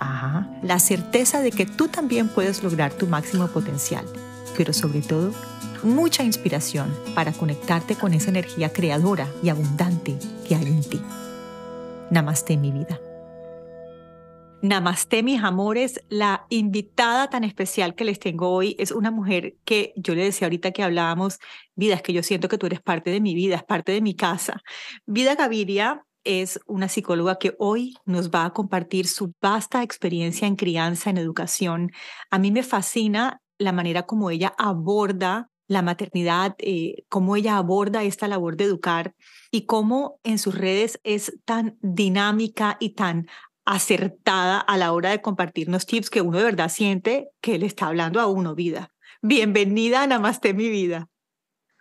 Ajá, la certeza de que tú también puedes lograr tu máximo potencial, pero sobre todo, mucha inspiración para conectarte con esa energía creadora y abundante que hay en ti. Namaste mi vida. Namaste mis amores, la invitada tan especial que les tengo hoy es una mujer que yo le decía ahorita que hablábamos, vida, es que yo siento que tú eres parte de mi vida, es parte de mi casa. Vida Gaviria es una psicóloga que hoy nos va a compartir su vasta experiencia en crianza, en educación. A mí me fascina la manera como ella aborda la maternidad, eh, cómo ella aborda esta labor de educar y cómo en sus redes es tan dinámica y tan acertada a la hora de compartirnos tips que uno de verdad siente que le está hablando a uno vida. Bienvenida a Namaste mi vida.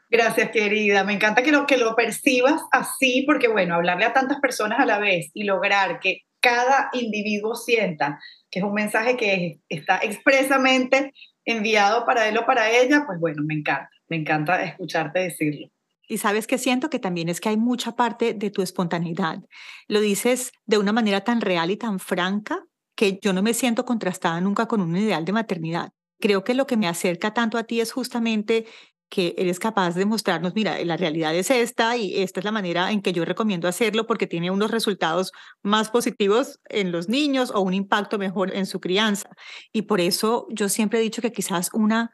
Gracias, querida. Me encanta que lo, que lo percibas así, porque bueno, hablarle a tantas personas a la vez y lograr que cada individuo sienta que es un mensaje que está expresamente enviado para él o para ella, pues bueno, me encanta, me encanta escucharte decirlo. Y sabes que siento que también es que hay mucha parte de tu espontaneidad. Lo dices de una manera tan real y tan franca que yo no me siento contrastada nunca con un ideal de maternidad. Creo que lo que me acerca tanto a ti es justamente que eres capaz de mostrarnos, mira, la realidad es esta y esta es la manera en que yo recomiendo hacerlo porque tiene unos resultados más positivos en los niños o un impacto mejor en su crianza. Y por eso yo siempre he dicho que quizás una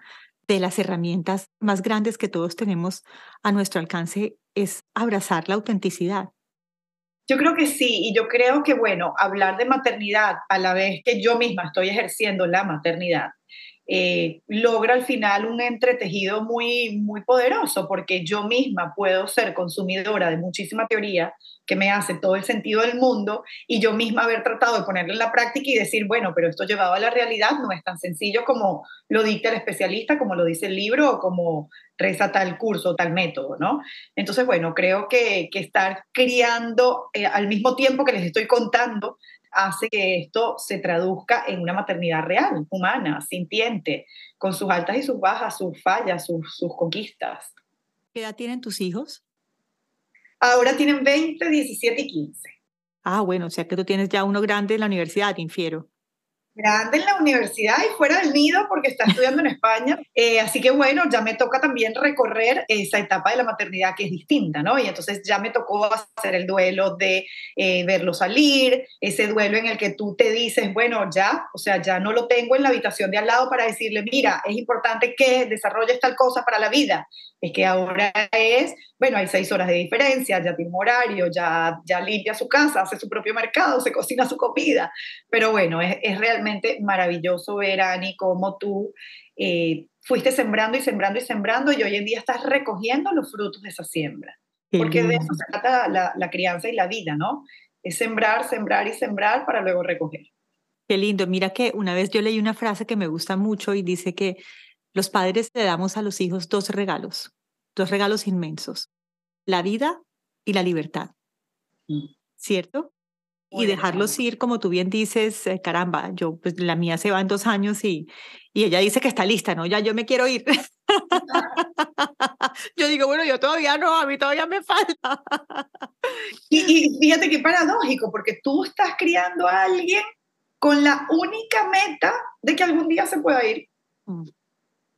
de las herramientas más grandes que todos tenemos a nuestro alcance es abrazar la autenticidad. Yo creo que sí, y yo creo que, bueno, hablar de maternidad a la vez que yo misma estoy ejerciendo la maternidad, eh, logra al final un entretejido muy, muy poderoso, porque yo misma puedo ser consumidora de muchísima teoría que me hace todo el sentido del mundo y yo misma haber tratado de ponerlo en la práctica y decir, bueno, pero esto llevado a la realidad no es tan sencillo como lo dicta el especialista, como lo dice el libro o como reza tal curso, tal método, ¿no? Entonces, bueno, creo que, que estar criando eh, al mismo tiempo que les estoy contando hace que esto se traduzca en una maternidad real, humana, sintiente, con sus altas y sus bajas, sus fallas, sus, conquistas. ¿Qué edad tienen tus hijos? Ahora tienen 20, 17 y 15. Ah, bueno, o sea que tú tienes ya uno grande en la universidad, infiero grande en la universidad y fuera del nido porque está estudiando en España. Eh, así que bueno, ya me toca también recorrer esa etapa de la maternidad que es distinta, ¿no? Y entonces ya me tocó hacer el duelo de eh, verlo salir, ese duelo en el que tú te dices, bueno, ya, o sea, ya no lo tengo en la habitación de al lado para decirle, mira, es importante que desarrolles tal cosa para la vida. Es que ahora es, bueno, hay seis horas de diferencia, ya tiene un horario, ya, ya limpia su casa, hace su propio mercado, se cocina su comida. Pero bueno, es, es realmente maravilloso ver, Ani, cómo tú eh, fuiste sembrando y sembrando y sembrando y hoy en día estás recogiendo los frutos de esa siembra. Porque de eso se trata la, la crianza y la vida, ¿no? Es sembrar, sembrar y sembrar para luego recoger. Qué lindo. Mira que una vez yo leí una frase que me gusta mucho y dice que los padres le damos a los hijos dos regalos, dos regalos inmensos, la vida y la libertad. Mm. ¿Cierto? Y dejarlos ir, como tú bien dices, eh, caramba, yo, pues la mía se va en dos años y, y ella dice que está lista, ¿no? Ya yo me quiero ir. yo digo, bueno, yo todavía no, a mí todavía me falta. y, y fíjate qué paradójico, porque tú estás criando a alguien con la única meta de que algún día se pueda ir. Mm.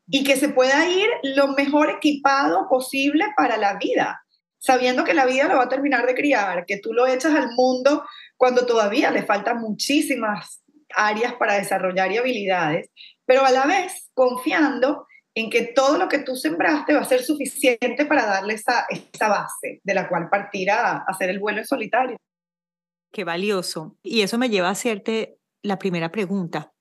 Y que se pueda ir lo mejor equipado posible para la vida, sabiendo que la vida lo va a terminar de criar, que tú lo echas al mundo cuando todavía le faltan muchísimas áreas para desarrollar y habilidades, pero a la vez confiando en que todo lo que tú sembraste va a ser suficiente para darle esa, esa base de la cual partir a, hacer el vuelo en solitario. Qué valioso. Y eso me lleva a hacerte la primera pregunta.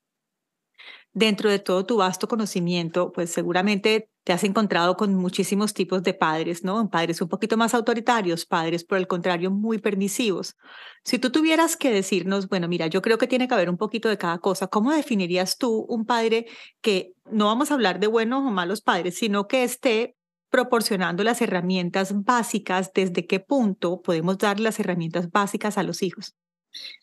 Dentro de todo tu vasto conocimiento, pues seguramente te has encontrado con muchísimos tipos de padres, ¿no? Padres un poquito más autoritarios, padres por el contrario muy permisivos. Si tú tuvieras que decirnos, bueno, mira, yo creo que tiene que haber un poquito de cada cosa, ¿cómo definirías tú un padre que no vamos a hablar de buenos o malos padres, sino que esté proporcionando las herramientas básicas, desde qué punto podemos dar las herramientas básicas a los hijos?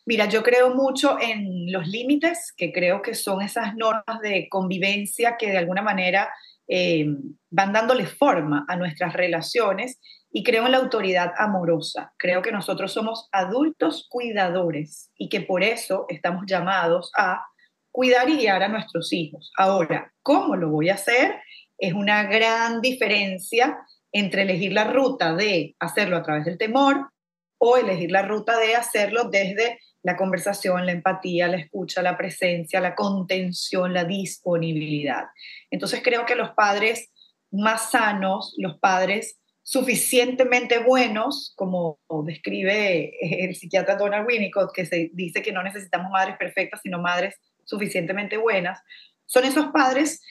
Mira, yo creo mucho en los límites, que creo que son esas normas de convivencia que de alguna manera eh, van dándole forma a nuestras relaciones y creo en la autoridad amorosa. Creo que nosotros somos adultos cuidadores y que por eso estamos llamados a cuidar y guiar a nuestros hijos. Ahora, ¿cómo lo voy a hacer? Es una gran diferencia entre elegir la ruta de hacerlo a través del temor o elegir la ruta de hacerlo desde la conversación, la empatía, la escucha, la presencia, la contención, la disponibilidad. Entonces creo que los padres más sanos, los padres suficientemente buenos, como describe el psiquiatra Donald Winnicott, que se dice que no necesitamos madres perfectas, sino madres suficientemente buenas, son esos padres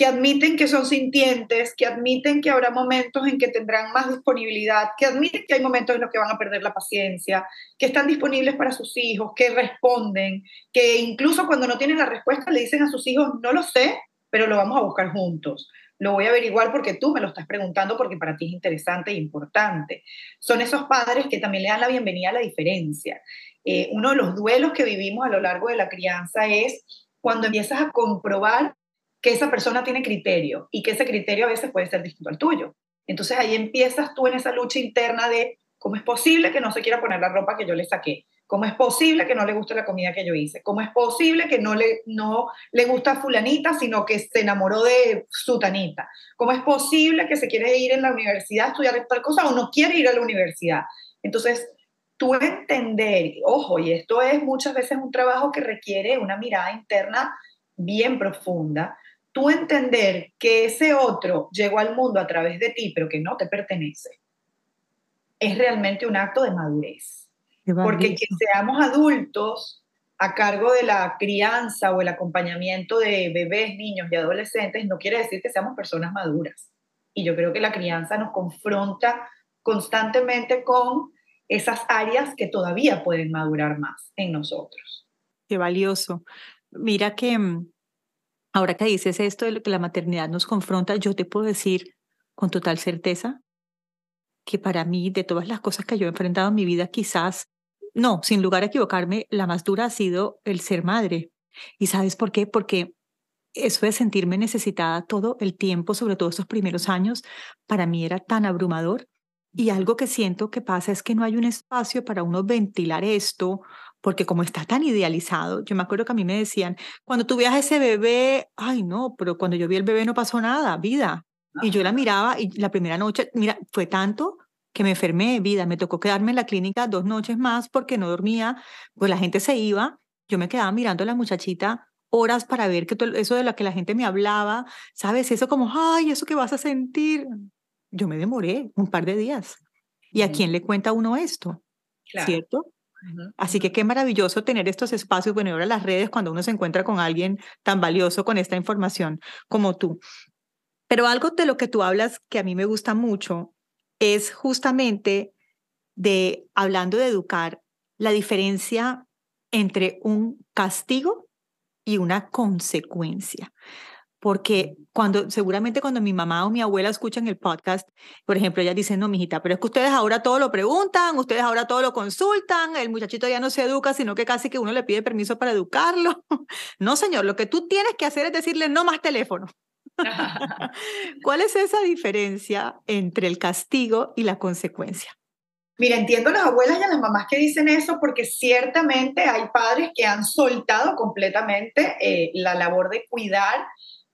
que admiten que son sintientes, que admiten que habrá momentos en que tendrán más disponibilidad, que admiten que hay momentos en los que van a perder la paciencia, que están disponibles para sus hijos, que responden, que incluso cuando no tienen la respuesta le dicen a sus hijos, no lo sé, pero lo vamos a buscar juntos. Lo voy a averiguar porque tú me lo estás preguntando porque para ti es interesante e importante. Son esos padres que también le dan la bienvenida a la diferencia. Eh, uno de los duelos que vivimos a lo largo de la crianza es cuando empiezas a comprobar que esa persona tiene criterio y que ese criterio a veces puede ser distinto al tuyo. Entonces ahí empiezas tú en esa lucha interna de cómo es posible que no se quiera poner la ropa que yo le saqué, cómo es posible que no le guste la comida que yo hice, cómo es posible que no le, no le gusta fulanita, sino que se enamoró de sutanita, cómo es posible que se quiere ir en la universidad a estudiar tal cosa o no quiere ir a la universidad. Entonces, tú entender, ojo, y esto es muchas veces un trabajo que requiere una mirada interna bien profunda, tú entender que ese otro llegó al mundo a través de ti, pero que no te pertenece, es realmente un acto de madurez. Porque que seamos adultos a cargo de la crianza o el acompañamiento de bebés, niños y adolescentes no quiere decir que seamos personas maduras. Y yo creo que la crianza nos confronta constantemente con esas áreas que todavía pueden madurar más en nosotros. Qué valioso. Mira que mm, ahora que dices esto de lo que la maternidad nos confronta, yo te puedo decir con total certeza que para mí, de todas las cosas que yo he enfrentado en mi vida, quizás, no, sin lugar a equivocarme, la más dura ha sido el ser madre. ¿Y sabes por qué? Porque eso de sentirme necesitada todo el tiempo, sobre todo esos primeros años, para mí era tan abrumador. Y algo que siento que pasa es que no hay un espacio para uno ventilar esto porque como está tan idealizado, yo me acuerdo que a mí me decían, cuando tú veas ese bebé, ay no, pero cuando yo vi el bebé no pasó nada, vida. Y yo la miraba y la primera noche, mira, fue tanto que me enfermé, vida, me tocó quedarme en la clínica dos noches más porque no dormía, pues la gente se iba, yo me quedaba mirando a la muchachita horas para ver que todo eso de lo que la gente me hablaba, ¿sabes? Eso como, ay, eso que vas a sentir. Yo me demoré un par de días. ¿Y a quién le cuenta uno esto? ¿Cierto? Así que qué maravilloso tener estos espacios, bueno, y ahora las redes cuando uno se encuentra con alguien tan valioso con esta información como tú. Pero algo de lo que tú hablas que a mí me gusta mucho es justamente de, hablando de educar, la diferencia entre un castigo y una consecuencia porque cuando seguramente cuando mi mamá o mi abuela escuchan el podcast, por ejemplo, ellas dicen, no, mijita, pero es que ustedes ahora todo lo preguntan, ustedes ahora todo lo consultan, el muchachito ya no se educa, sino que casi que uno le pide permiso para educarlo. no, señor, lo que tú tienes que hacer es decirle no más teléfono. ¿Cuál es esa diferencia entre el castigo y la consecuencia? Mira, entiendo a las abuelas y a las mamás que dicen eso porque ciertamente hay padres que han soltado completamente eh, la labor de cuidar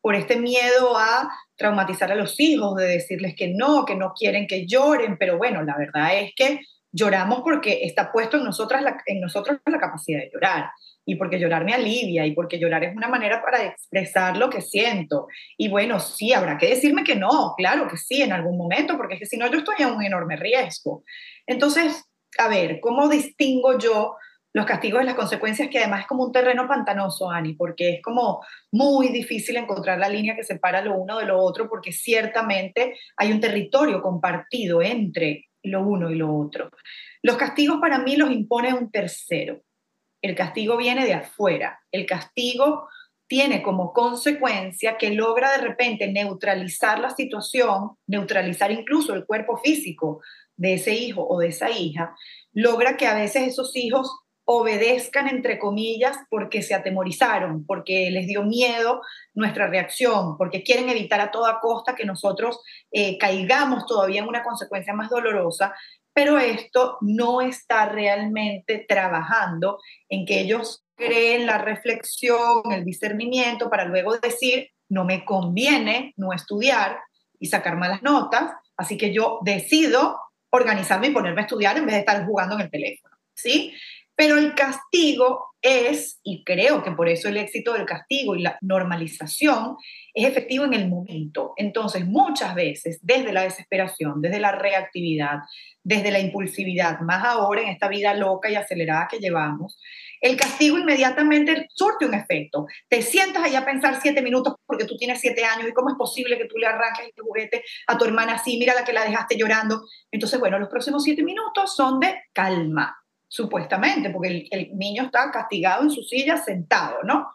por este miedo a traumatizar a los hijos, de decirles que no, que no quieren que lloren, pero bueno, la verdad es que lloramos porque está puesto en, nosotras en nosotros la capacidad de llorar y porque llorar me alivia y porque llorar es una manera para expresar lo que siento. Y bueno, sí, habrá que decirme que no, claro que sí, en algún momento, porque es que si no yo estoy en un enorme riesgo. Entonces, a ver, ¿cómo distingo yo los castigos y las consecuencias, que además es como un terreno pantanoso, Ani, porque es como muy difícil encontrar la línea que separa lo uno de lo otro, porque ciertamente hay un territorio compartido entre lo uno y lo otro. Los castigos para mí los impone un tercero. El castigo viene de afuera. El castigo tiene como consecuencia que logra de repente neutralizar la situación, neutralizar incluso el cuerpo físico de ese hijo o de esa hija, logra que a veces esos hijos obedezcan, entre comillas, porque se atemorizaron, porque les dio miedo nuestra reacción, porque quieren evitar a toda costa que nosotros eh, caigamos todavía en una consecuencia más dolorosa, pero esto no está realmente trabajando en que ellos creen la reflexión, el discernimiento, para luego decir, no me conviene no estudiar y sacar malas notas, así que yo decido organizarme y ponerme a estudiar en vez de estar jugando en el teléfono, ¿sí? Pero el castigo es, y creo que por eso el éxito del castigo y la normalización es efectivo en el momento. Entonces, muchas veces, desde la desesperación, desde la reactividad, desde la impulsividad, más ahora en esta vida loca y acelerada que llevamos, el castigo inmediatamente surte un efecto. Te sientas ahí a pensar siete minutos porque tú tienes siete años y cómo es posible que tú le arranques el juguete a tu hermana así, mira la que la dejaste llorando. Entonces, bueno, los próximos siete minutos son de calma, supuestamente, porque el, niño está castigado en su silla sentado, ¿no?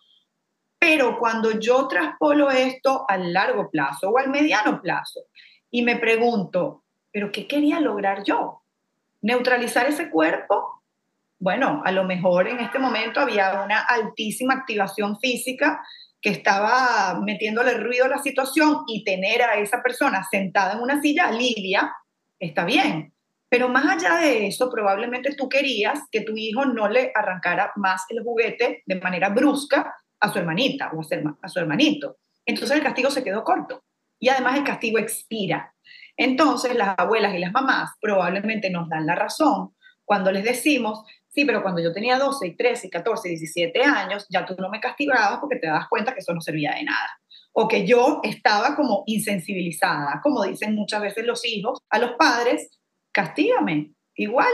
Pero cuando yo traspolo esto al largo plazo o al mediano plazo y me pregunto, ¿pero qué quería lograr yo? ¿Neutralizar ese cuerpo? Bueno, a lo mejor en este momento había una altísima activación física que estaba metiéndole ruido a la situación y tener a esa persona sentada en una silla alivia, está bien. Pero más allá de eso, probablemente tú querías que tu hijo no le arrancara más el juguete de manera brusca a su hermanita o a su hermanito. Entonces el castigo se quedó corto. Y además el castigo expira. Entonces las abuelas y las mamás probablemente nos dan la razón cuando les decimos, sí, pero cuando yo tenía 12, 13, 14, 17 años, ya tú no me castigabas porque te das cuenta que eso no servía de nada. O que yo estaba como insensibilizada, como dicen muchas veces los hijos a los padres, castígame. Igual,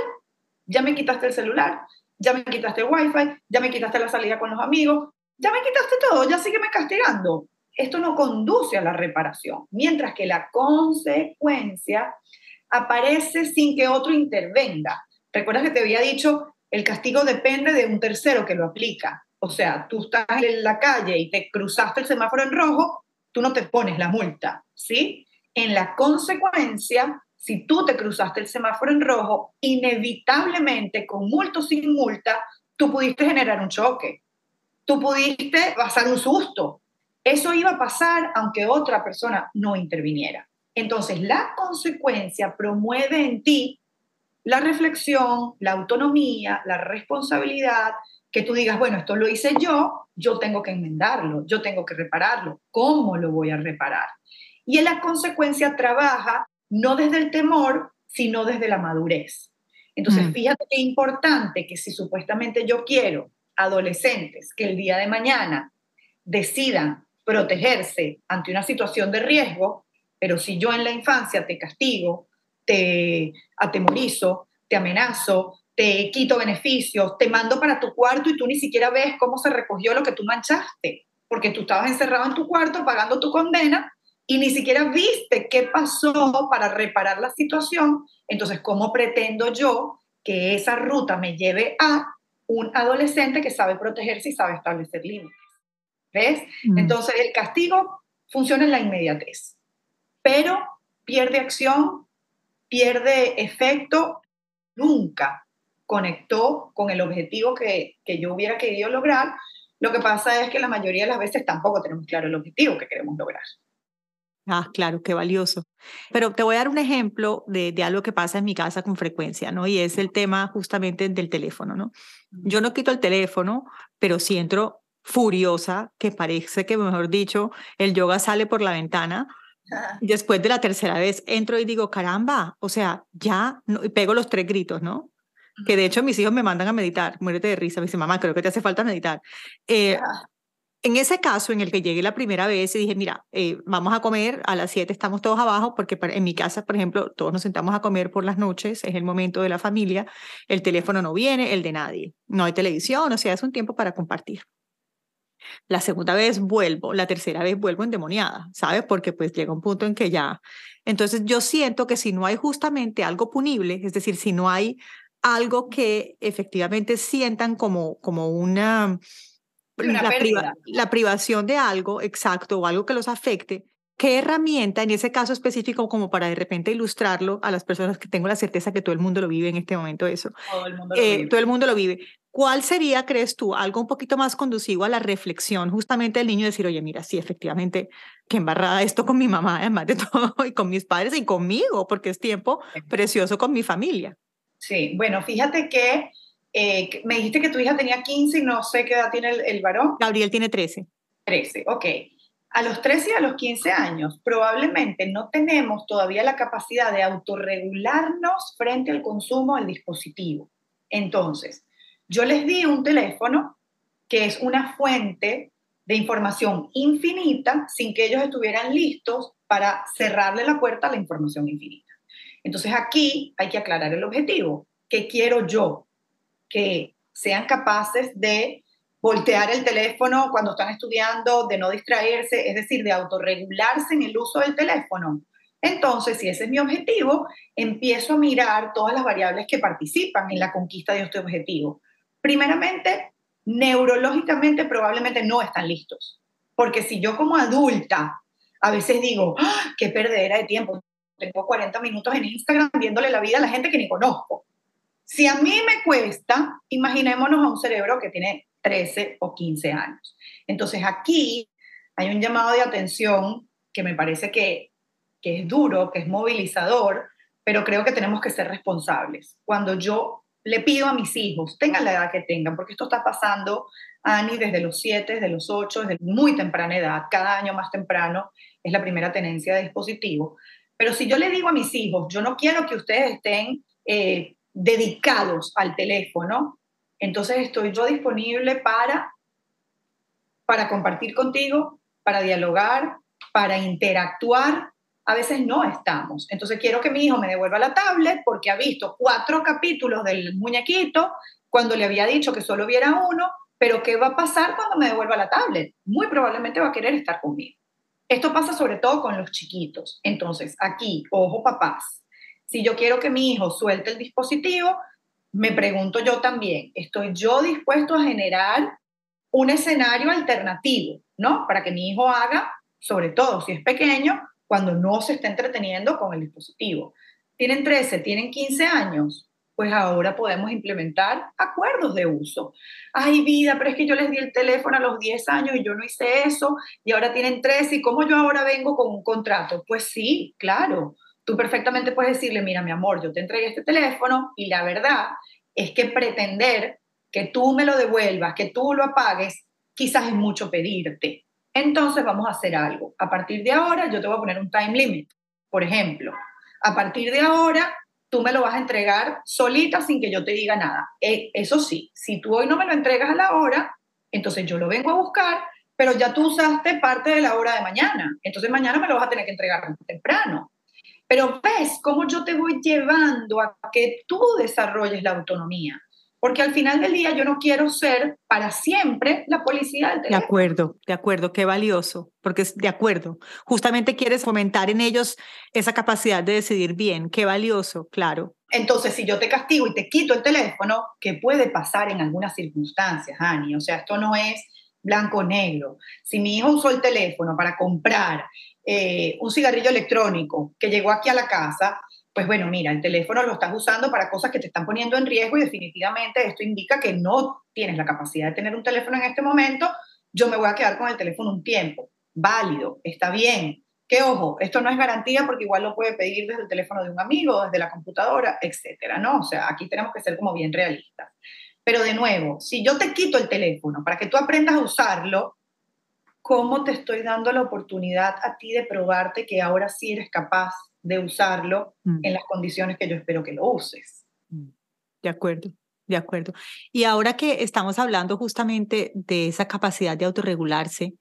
ya me quitaste el celular, ya me quitaste el wifi, ya me quitaste la salida con los amigos, ya me quitaste todo, ya sígueme castigando. Esto no conduce a la reparación, mientras que la consecuencia aparece sin que otro intervenga. Recuerdas que te había dicho, el castigo depende de un tercero que lo aplica. O sea, tú estás en la calle y te cruzaste el semáforo en rojo, tú no te pones la multa, ¿sí? En la consecuencia, si tú te cruzaste el semáforo en rojo, inevitablemente, con multa o sin multa, tú pudiste generar un choque, tú pudiste pasar un susto. Eso iba a pasar aunque otra persona no interviniera. Entonces, la consecuencia promueve en ti la reflexión, la autonomía, la responsabilidad, que tú digas, bueno, esto lo hice yo, yo tengo que enmendarlo, yo tengo que repararlo. ¿Cómo lo voy a reparar? Y en la consecuencia trabaja no desde el temor, sino desde la madurez. Entonces, mm. fíjate qué importante que si supuestamente yo quiero adolescentes que el día de mañana decidan protegerse ante una situación de riesgo, pero si yo en la infancia te castigo, te atemorizo, te amenazo, te quito beneficios, te mando para tu cuarto y tú ni siquiera ves cómo se recogió lo que tú manchaste, porque tú estabas encerrado en tu cuarto pagando tu condena y ni siquiera viste qué pasó para reparar la situación, entonces, ¿cómo pretendo yo que esa ruta me lleve a un adolescente que sabe protegerse y sabe establecer límites? ¿Ves? Mm. Entonces, el castigo funciona en la inmediatez, pero pierde acción, pierde efecto, nunca conectó con el objetivo que, que yo hubiera querido lograr. Lo que pasa es que la mayoría de las veces tampoco tenemos claro el objetivo que queremos lograr. Ah, claro, qué valioso. Pero te voy a dar un ejemplo de, de, algo que pasa en mi casa con frecuencia, ¿no? Y es el tema justamente del teléfono, ¿no? Yo no quito el teléfono, pero si entro furiosa, que parece que, mejor dicho, el yoga sale por la ventana. Después de la tercera vez entro y digo, caramba, o sea, ya, no, y pego los tres gritos, ¿no? Que de hecho mis hijos me mandan a meditar, muérete de risa, me dice, mamá, creo que te hace falta meditar. Eh, En ese caso, en el que llegué la primera vez y dije, mira, eh, vamos a comer, a las 7 estamos todos abajo, porque en mi casa, por ejemplo, todos nos sentamos a comer por las noches, es el momento de la familia, el teléfono no viene, el de nadie, no hay televisión, o sea, es un tiempo para compartir. La segunda vez vuelvo, la tercera vez vuelvo endemoniada, ¿sabes? Porque pues llega un punto en que ya... Entonces yo siento que si no hay justamente algo punible, es decir, si no hay algo que efectivamente sientan como, como una la, privación de algo, exacto, o algo que los afecte, ¿qué herramienta en ese caso específico como para de repente ilustrarlo a las personas que tengo la certeza que todo el mundo lo vive en este momento eso? Todo el mundo lo, eh, vive. Todo el, mundo lo vive. ¿Cuál sería, crees tú, algo un poquito más conducivo a la reflexión justamente del niño decir, oye, mira, sí, efectivamente, que embarrada esto con mi mamá, además de todo, y con mis padres y conmigo, porque es tiempo precioso con mi familia? Sí, bueno, fíjate que eh, me dijiste que tu hija tenía 15 y no sé qué edad tiene el, varón. Gabriel tiene 13. 13, ok. A los 13 y a los 15 años probablemente no tenemos todavía la capacidad de autorregularnos frente al consumo del dispositivo. Entonces, yo les di un teléfono que es una fuente de información infinita sin que ellos estuvieran listos para cerrarle la puerta a la información infinita. Entonces aquí hay que aclarar el objetivo. ¿Qué quiero yo? Que sean capaces de voltear el teléfono cuando están estudiando, de no distraerse, es decir, de autorregularse en el uso del teléfono. Entonces, si ese es mi objetivo, empiezo a mirar todas las variables que participan en la conquista de este objetivo. Primeramente, neurológicamente probablemente no están listos, porque si yo como adulta a veces digo, ¡Ah, qué perdera de tiempo, tengo 40 minutos en Instagram viéndole la vida a la gente que ni conozco. Si a mí me cuesta, imaginémonos a un cerebro que tiene 13 o 15 años. Entonces aquí hay un llamado de atención que me parece que, que es duro, que es movilizador, pero creo que tenemos que ser responsables. Cuando yo le pido a mis hijos, tengan la edad que tengan, porque esto está pasando, Ani, desde los 7, desde los 8, desde muy temprana edad, cada año más temprano es la primera tenencia de dispositivo. Pero si yo le digo a mis hijos, yo no quiero que ustedes estén eh, dedicados al teléfono. Entonces estoy yo disponible para, para compartir contigo, para dialogar, para interactuar. A veces no estamos. Entonces quiero que mi hijo me devuelva la tablet porque ha visto cuatro capítulos del muñequito cuando le había dicho que solo viera uno, pero ¿qué va a pasar cuando me devuelva la tablet? Muy probablemente va a querer estar conmigo. Esto pasa sobre todo con los chiquitos. Entonces, aquí, ojo papás, si yo quiero que mi hijo suelte el dispositivo, me pregunto yo también, ¿estoy yo dispuesto a generar un escenario alternativo, ¿no? Para que mi hijo haga, sobre todo si es pequeño, cuando no se está entreteniendo con el dispositivo. Tienen 13, tienen 15 años, pues ahora podemos implementar acuerdos de uso. Ay, vida, pero es que yo les di el teléfono a los 10 años y yo no hice eso y ahora tienen 13 y cómo yo ahora vengo con un contrato. Pues sí, claro, tú perfectamente puedes decirle, mira, mi amor, yo te entregué este teléfono y la verdad es que pretender que tú me lo devuelvas, que tú lo apagues, quizás es mucho pedirte. Entonces vamos a hacer algo. A partir de ahora yo te voy a poner un time limit. Por ejemplo, a partir de ahora tú me lo vas a entregar solita sin que yo te diga nada. Eh, eso sí, si tú hoy no me lo entregas a la hora, entonces yo lo vengo a buscar, pero ya tú usaste parte de la hora de mañana. Entonces mañana me lo vas a tener que entregar temprano. Pero ves cómo yo te voy llevando a que tú desarrolles la autonomía. Porque al final del día yo no quiero ser para siempre la policía del teléfono. De acuerdo, de acuerdo, qué valioso, porque es de acuerdo. Justamente quieres fomentar en ellos esa capacidad de decidir bien, qué valioso, claro. Entonces, si yo te castigo y te quito el teléfono, ¿qué puede pasar en algunas circunstancias, Ani? O sea, esto no es blanco-negro. Si mi hijo usó el teléfono para comprar eh, un cigarrillo electrónico que llegó aquí a la casa, pues bueno, mira, el teléfono lo estás usando para cosas que te están poniendo en riesgo y definitivamente esto indica que no tienes la capacidad de tener un teléfono en este momento, yo me voy a quedar con el teléfono un tiempo. Válido, está bien. Que ojo, esto no es garantía porque igual lo puede pedir desde el teléfono de un amigo, desde la computadora, etcétera, ¿no? O sea, aquí tenemos que ser como bien realistas. Pero de nuevo, si yo te quito el teléfono para que tú aprendas a usarlo, cómo te estoy dando la oportunidad a ti de probarte que ahora sí eres capaz de usarlo mm. en las condiciones que yo espero que lo uses. Mm. De acuerdo. De acuerdo. Y ahora que estamos hablando justamente de esa capacidad de autorregularse,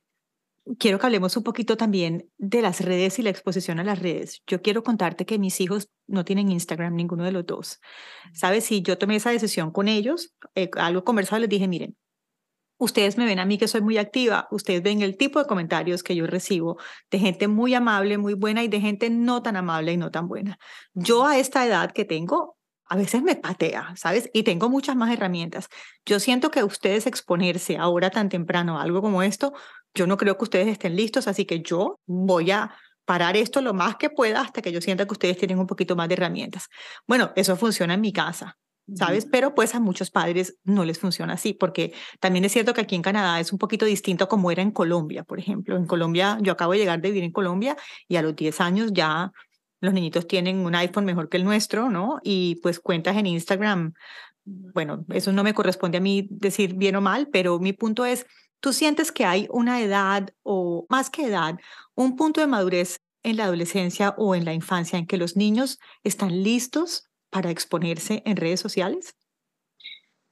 quiero que hablemos un poquito también de las redes y la exposición a las redes. Yo quiero contarte que mis hijos no tienen Instagram, ninguno de los dos. ¿Sabes? Si yo tomé esa decisión con ellos, eh, algo conversado, les dije, miren, ustedes me ven a mí que soy muy activa, ustedes ven el tipo de comentarios que yo recibo de gente muy amable, muy buena y de gente no tan amable y no tan buena. Yo a esta edad que tengo, a veces me patea, ¿sabes? Y tengo muchas más herramientas. Yo siento que ustedes exponerse ahora tan temprano a algo como esto, yo no creo que ustedes estén listos, así que yo voy a parar esto lo más que pueda hasta que yo sienta que ustedes tienen un poquito más de herramientas. Bueno, eso funciona en mi casa. ¿Sabes? Pero pues a muchos padres no les funciona así, porque también es cierto que aquí en Canadá es un poquito distinto como era en Colombia, por ejemplo. En Colombia, yo acabo de llegar de vivir en Colombia y a los 10 años ya los niñitos tienen un iPhone mejor que el nuestro, ¿no? Y pues cuentas en Instagram, bueno, eso no me corresponde a mí decir bien o mal, pero mi punto es, ¿tú sientes que hay una edad o más que edad, un punto de madurez en la adolescencia o en la infancia en que los niños están listos para exponerse en redes sociales?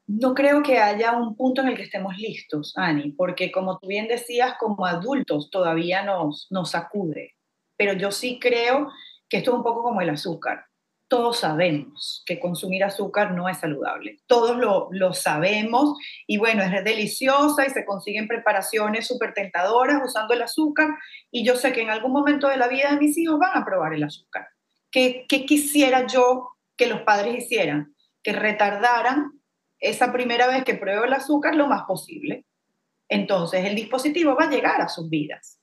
No creo que haya un punto en el que estemos listos, Ani, porque como tú bien decías, como adultos todavía nos, nos sacude. Pero yo sí creo que esto es un poco como el azúcar. Todos sabemos que consumir azúcar no es saludable. Todos lo, lo sabemos y bueno, es deliciosa y se consiguen preparaciones súper tentadoras usando el azúcar y yo sé que en algún momento de la vida de mis hijos van a probar el azúcar. ¿Qué, qué quisiera yo que los padres hicieran, que retardaran esa primera vez que pruebe el azúcar lo más posible. Entonces el dispositivo va a llegar a sus vidas.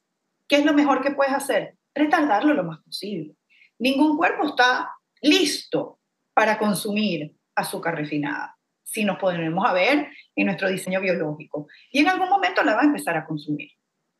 ¿Qué es lo mejor que puedes hacer? Retardarlo lo más posible. Ningún cuerpo está listo para consumir azúcar refinada, si nos ponemos a ver en nuestro diseño biológico. Y en algún momento la va a empezar a consumir.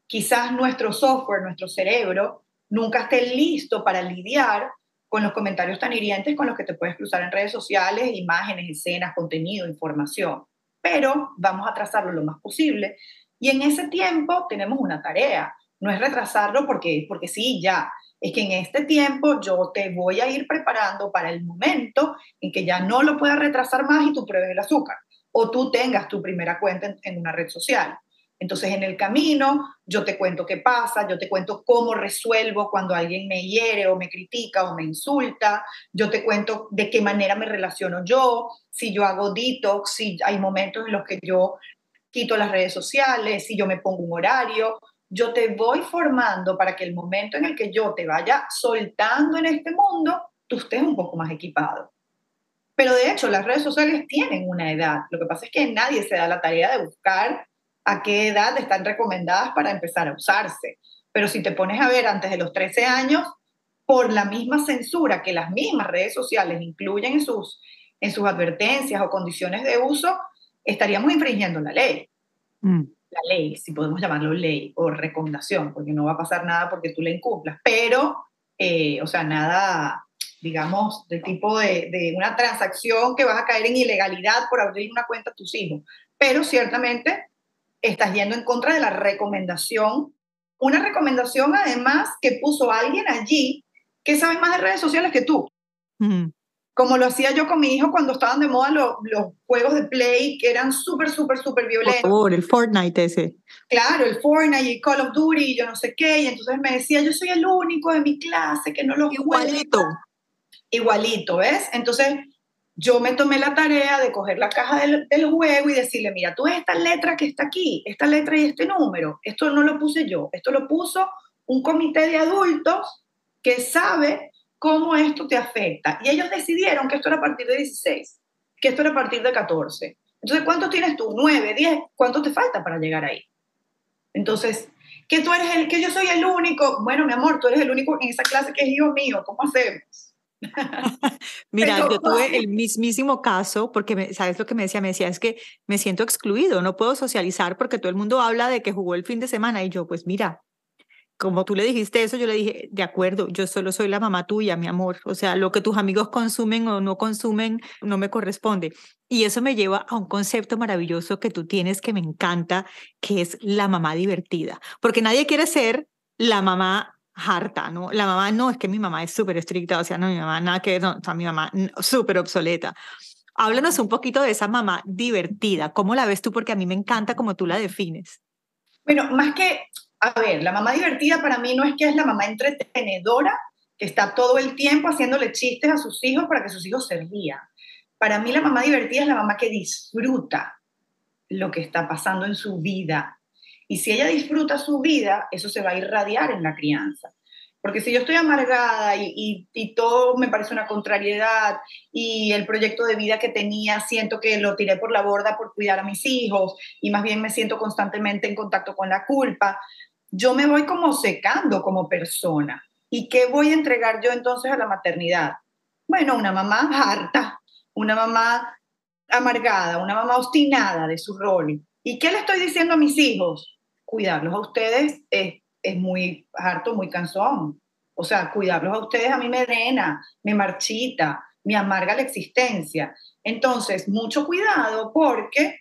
Quizás nuestro software, nuestro cerebro, nunca esté listo para lidiar con los comentarios tan hirientes con los que te puedes cruzar en redes sociales, imágenes, escenas, contenido, información. Pero vamos a trazarlo lo más posible. Y en ese tiempo tenemos una tarea. No es retrasarlo porque, porque sí, ya. Es que en este tiempo yo te voy a ir preparando para el momento en que ya no lo puedas retrasar más y tú pruebes el azúcar. O tú tengas tu primera cuenta en una red social. Entonces, en el camino, yo te cuento qué pasa, yo te cuento cómo resuelvo cuando alguien me hiere o me critica o me insulta, yo te cuento de qué manera me relaciono yo, si yo hago detox, si hay momentos en los que yo quito las redes sociales, si yo me pongo un horario, yo te voy formando para que el momento en el que yo te vaya soltando en este mundo, tú estés un poco más equipado. Pero de hecho, las redes sociales tienen una edad. Lo que pasa es que nadie se da la tarea de buscar a qué edad están recomendadas para empezar a usarse. Pero si te pones a ver antes de los 13 años, por la misma censura que las mismas redes sociales incluyen en sus, en sus advertencias o condiciones de uso, estaríamos infringiendo la ley. Mm. La ley, si podemos llamarlo ley o recomendación, porque no va a pasar nada porque tú la incumplas. Pero, eh, o sea, nada, digamos, de tipo de, de, una transacción que vas a caer en ilegalidad por abrir una cuenta a tus hijos. Pero ciertamente estás yendo en contra de la recomendación. Una recomendación además que puso alguien allí que sabe más de redes sociales que tú. Como lo hacía yo con mi hijo cuando estaban de moda los, los juegos de Play que eran súper, súper, súper violentos. Por favor, el Fortnite ese. Claro, el Fortnite y Call of Duty y yo no sé qué. Y entonces me decía, yo soy el único de mi clase que no lo Igualito. Igualito, ¿ves? Entonces yo me tomé la tarea de coger la caja del, juego y decirle, mira, tú esta letra que está aquí, esta letra y este número, esto no lo puse yo, esto lo puso un comité de adultos que sabe cómo esto te afecta. Y ellos decidieron que esto era a partir de 16, que esto era a partir de 14. Entonces, ¿cuántos tienes tú? ¿9, 10? ¿Cuánto te falta para llegar ahí? Entonces, que tú eres el, que yo soy el único. Bueno, mi amor, tú eres el único en esa clase que es hijo mío. ¿Cómo hacemos? Mira, yo tuve el mismísimo caso, porque sabes lo que me decía, me decía, es que me siento excluido, no puedo socializar porque todo el mundo habla de que jugó el fin de semana y yo, pues mira, como tú le dijiste eso, yo le dije, de acuerdo, yo solo soy la mamá tuya, mi amor, o sea, lo que tus amigos consumen o no consumen no me corresponde. Y eso me lleva a un concepto maravilloso que tú tienes que me encanta, que es la mamá divertida, porque nadie quiere ser la mamá harta, ¿no? La mamá no, es que mi mamá es súper estricta, o sea, no, mi mamá nada que no, o sea, mi mamá súper obsoleta. Háblanos un poquito de esa mamá divertida. ¿Cómo la ves tú? Porque a mí me encanta como tú la defines. Bueno, más que, a ver, la mamá divertida para mí no es que es la mamá entretenedora que está todo el tiempo haciéndole chistes a sus hijos para que sus hijos se rían. Para mí la mamá divertida es la mamá que disfruta lo que está pasando en su vida. Y si ella disfruta su vida, eso se va a irradiar en la crianza. Porque si yo estoy amargada y, todo me parece una contrariedad y el proyecto de vida que tenía siento que lo tiré por la borda por cuidar a mis hijos y más bien me siento constantemente en contacto con la culpa, yo me voy como secando como persona. ¿Y qué voy a entregar yo entonces a la maternidad? Bueno, una mamá harta, una mamá amargada, una mamá obstinada de su rol. ¿Y qué le estoy diciendo a mis hijos? Cuidarlos a ustedes es es muy harto, muy cansón. O sea, cuidarlos a ustedes a mí me drena, me marchita, me amarga la existencia. Entonces, mucho cuidado porque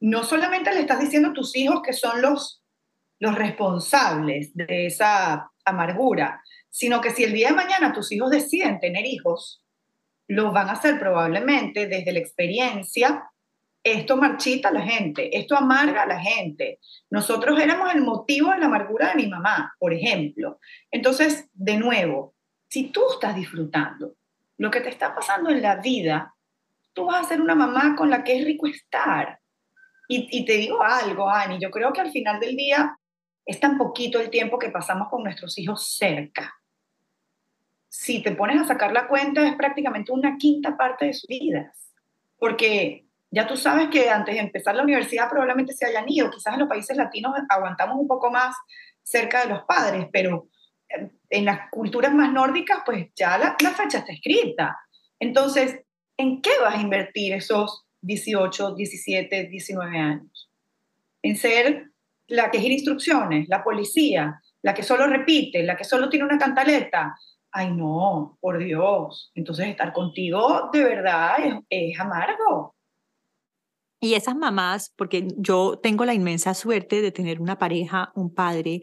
no solamente le estás diciendo a tus hijos que son los, los responsables de esa amargura, sino que si el día de mañana tus hijos deciden tener hijos, lo van a hacer probablemente desde la experiencia esto marchita a la gente, esto amarga a la gente. Nosotros éramos el motivo de la amargura de mi mamá, por ejemplo. Entonces, de nuevo, si tú estás disfrutando lo que te está pasando en la vida, tú vas a ser una mamá con la que es rico estar. Y, te digo algo, Ani, yo creo que al final del día es tan poquito el tiempo que pasamos con nuestros hijos cerca. Si te pones a sacar la cuenta, es prácticamente una quinta parte de sus vidas. Porque ya tú sabes que antes de empezar la universidad probablemente se hayan ido. Quizás en los países latinos aguantamos un poco más cerca de los padres, pero en las culturas más nórdicas, pues ya la, fecha está escrita. Entonces, ¿en qué vas a invertir esos 18, 17, 19 años? En ser la que gira instrucciones, la policía, la que solo repite, la que solo tiene una cantaleta. Ay, no, por Dios. Entonces, estar contigo de verdad es amargo. Y esas mamás, porque yo tengo la inmensa suerte de tener una pareja, un padre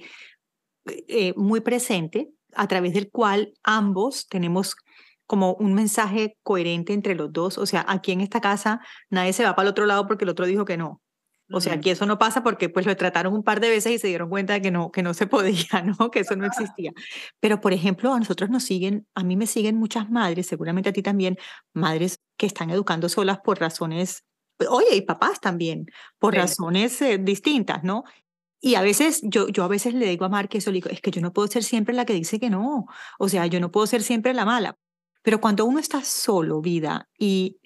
eh, muy presente, a través del cual ambos tenemos como un mensaje coherente entre los dos. O sea, aquí en esta casa nadie se va para el otro lado porque el otro dijo que no. O sea, aquí eso no pasa porque pues lo trataron un par de veces y se dieron cuenta de que no, que no se podía, ¿no? Que eso no existía. Pero, por ejemplo, a nosotros nos siguen, a mí me siguen muchas madres, seguramente a ti también, madres que están educando solas por razones oye, y papás también, por razones eh, distintas, ¿no? Y a veces, yo, yo a veces le digo a Mar que eso, le digo, es que yo no puedo ser siempre la que dice que no, o sea, yo no puedo ser siempre la mala. Pero cuando uno está solo, vida, y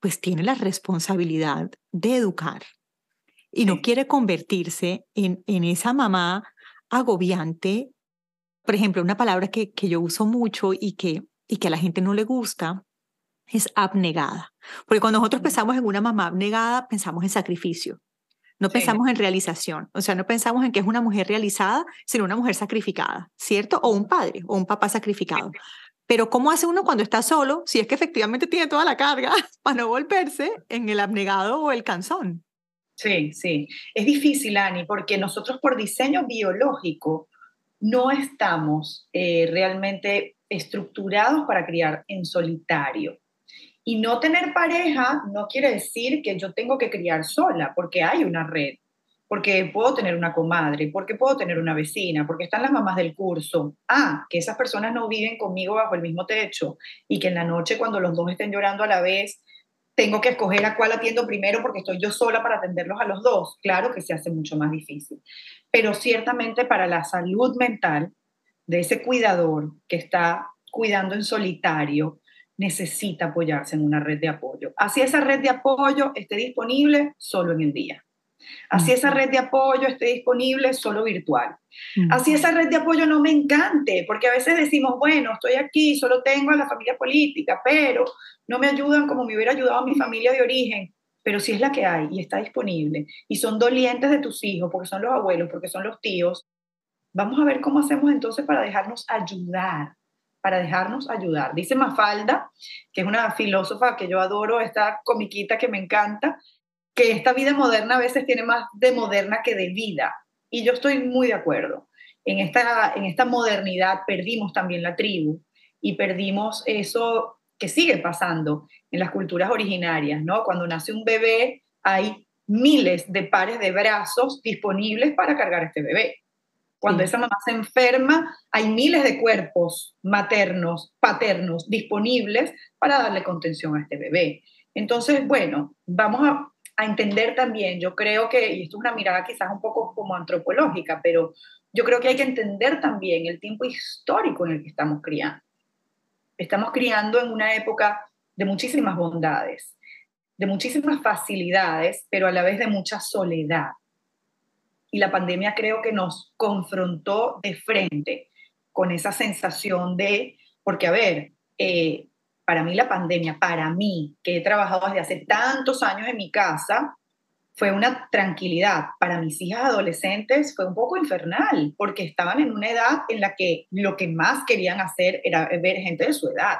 pues tiene la responsabilidad de educar y no quiere convertirse en, en esa mamá agobiante, por ejemplo, una palabra que, que yo uso mucho y que, y que a la gente no le gusta es abnegada. Porque cuando nosotros pensamos en una mamá abnegada, pensamos en sacrificio. No pensamos en realización, o sea, no pensamos en que es una mujer realizada, sino una mujer sacrificada, ¿cierto? O un padre o un papá sacrificado. Pero ¿cómo hace uno cuando está solo si es que efectivamente tiene toda la carga para no volverse en el abnegado o el cansón? Sí, sí. Es difícil, Ani, porque nosotros por diseño biológico no estamos eh, realmente estructurados para criar en solitario. Y no tener pareja no quiere decir que yo tengo que criar sola, porque hay una red, porque puedo tener una comadre, porque puedo tener una vecina, porque están las mamás del curso. Ah, que esas personas no viven conmigo bajo el mismo techo y que en la noche cuando los dos estén llorando a la vez, tengo que escoger a cuál atiendo primero porque estoy yo sola para atenderlos a los dos. Claro que se hace mucho más difícil. Pero ciertamente para la salud mental de ese cuidador que está cuidando en solitario, necesita apoyarse en una red de apoyo. Así esa red de apoyo esté disponible solo en el día. Así esa red de apoyo esté disponible solo virtual. Así esa red de apoyo no me encante, porque a veces decimos, bueno, estoy aquí, solo tengo a la familia política, pero no me ayudan como me hubiera ayudado a mi familia de origen. Pero si es la que hay y está disponible y son dolientes de tus hijos, porque son los abuelos, porque son los tíos, vamos a ver cómo hacemos entonces para dejarnos ayudar para dejarnos ayudar. Dice Mafalda, que es una filósofa que yo adoro, esta comiquita que me encanta, que esta vida moderna a veces tiene más de moderna que de vida. Y yo estoy muy de acuerdo. En esta, en esta modernidad perdimos también la tribu y perdimos eso, que sigue pasando en las culturas originarias, ¿no? Cuando nace un bebé hay miles de pares de brazos disponibles para cargar a este bebé. Cuando esa mamá se enferma, hay miles de cuerpos maternos, paternos disponibles para darle contención a este bebé. Entonces, bueno, vamos a, a entender también, yo creo que, y esto es una mirada quizás un poco como antropológica, pero yo creo que hay que entender también el tiempo histórico en el que estamos criando. Estamos criando en una época de muchísimas bondades, de muchísimas facilidades, pero a la vez de mucha soledad. Y la pandemia creo que nos confrontó de frente con esa sensación de, porque a ver, eh, para mí la pandemia, para mí, que he trabajado desde hace tantos años en mi casa, fue una tranquilidad. Para mis hijas adolescentes fue un poco infernal, porque estaban en una edad en la que lo que más querían hacer era ver gente de su edad.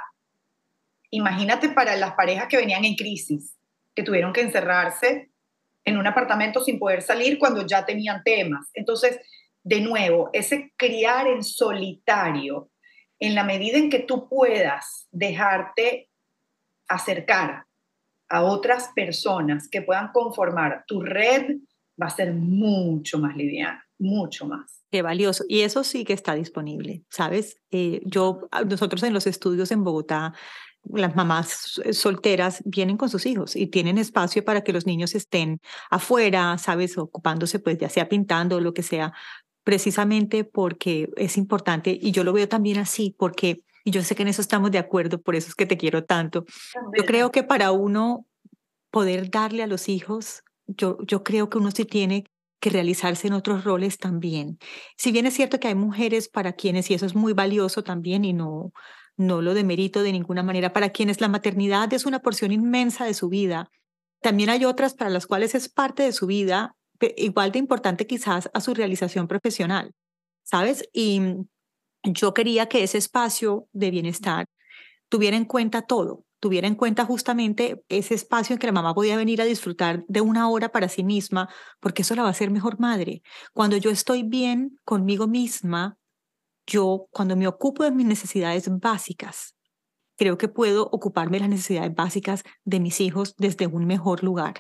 Imagínate para las parejas que venían en crisis, que tuvieron que encerrarse en un apartamento sin poder salir cuando ya tenían temas. Entonces, de nuevo, ese criar en solitario, en la medida en que tú puedas dejarte acercar a otras personas que puedan conformar tu red, va a ser mucho más liviana, mucho más. Qué valioso. Y eso sí que está disponible, ¿sabes? Eh, yo, nosotros en los estudios en Bogotá, las mamás solteras vienen con sus hijos y tienen espacio para que los niños estén afuera, ¿sabes? Ocupándose, pues ya sea pintando o lo que sea, precisamente porque es importante y yo lo veo también así, porque y yo sé que en eso estamos de acuerdo, por eso es que te quiero tanto. Yo creo que para uno poder darle a los hijos, yo, yo creo que uno sí tiene que realizarse en otros roles también. Si bien es cierto que hay mujeres para quienes, y eso es muy valioso también, y no, no lo demerito de ninguna manera, para quienes la maternidad es una porción inmensa de su vida, también hay otras para las cuales es parte de su vida, igual de importante quizás a su realización profesional, ¿sabes? Y yo quería que ese espacio de bienestar tuviera en cuenta todo, tuviera en cuenta justamente ese espacio en que la mamá podía venir a disfrutar de una hora para sí misma, porque eso la va a hacer mejor madre. Cuando yo estoy bien conmigo misma, yo cuando me ocupo de mis necesidades básicas, creo que puedo ocuparme de las necesidades básicas de mis hijos desde un mejor lugar.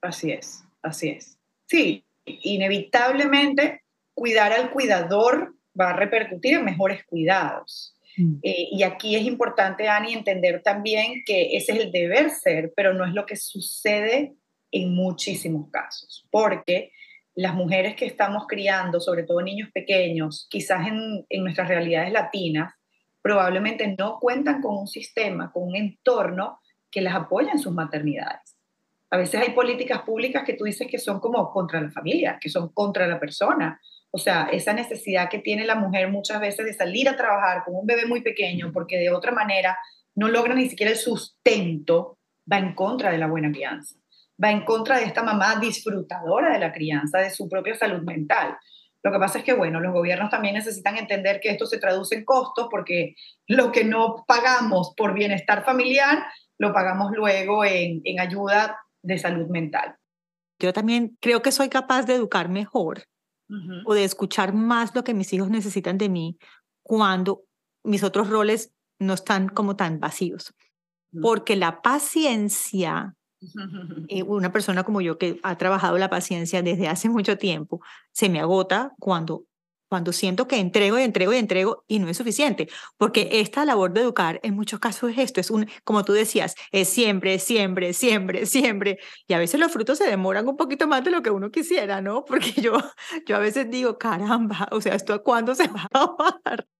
Así es, así es. Sí, inevitablemente cuidar al cuidador va a repercutir en mejores cuidados. Mm. Eh, y aquí es importante, Ani, entender también que ese es el deber ser, pero no es lo que sucede en muchísimos casos, porque las mujeres que estamos criando, sobre todo niños pequeños, quizás en, en nuestras realidades latinas, probablemente no cuentan con un sistema, con un entorno que las apoya en sus maternidades. A veces hay políticas públicas que tú dices que son como contra la familia, que son contra la persona, o sea, esa necesidad que tiene la mujer muchas veces de salir a trabajar con un bebé muy pequeño porque de otra manera no logra ni siquiera el sustento, va en contra de la buena crianza, va en contra de esta mamá disfrutadora de la crianza, de su propia salud mental. Lo que pasa es que, bueno, los gobiernos también necesitan entender que esto se traduce en costos porque lo que no pagamos por bienestar familiar, lo pagamos luego en, en ayuda de salud mental. Yo también creo que soy capaz de educar mejor o de escuchar más lo que mis hijos necesitan de mí cuando mis otros roles no están como tan vacíos. Porque la paciencia, eh, una persona como yo que ha trabajado la paciencia desde hace mucho tiempo, se me agota cuando cuando siento que entrego y entrego y entrego y no es suficiente, porque esta labor de educar en muchos casos es esto, es un, como tú decías, es siempre, siempre, siempre, siempre, y a veces los frutos se demoran un poquito más de lo que uno quisiera, ¿no? Porque yo, yo a veces digo, caramba, o sea, ¿esto a cuándo se va a?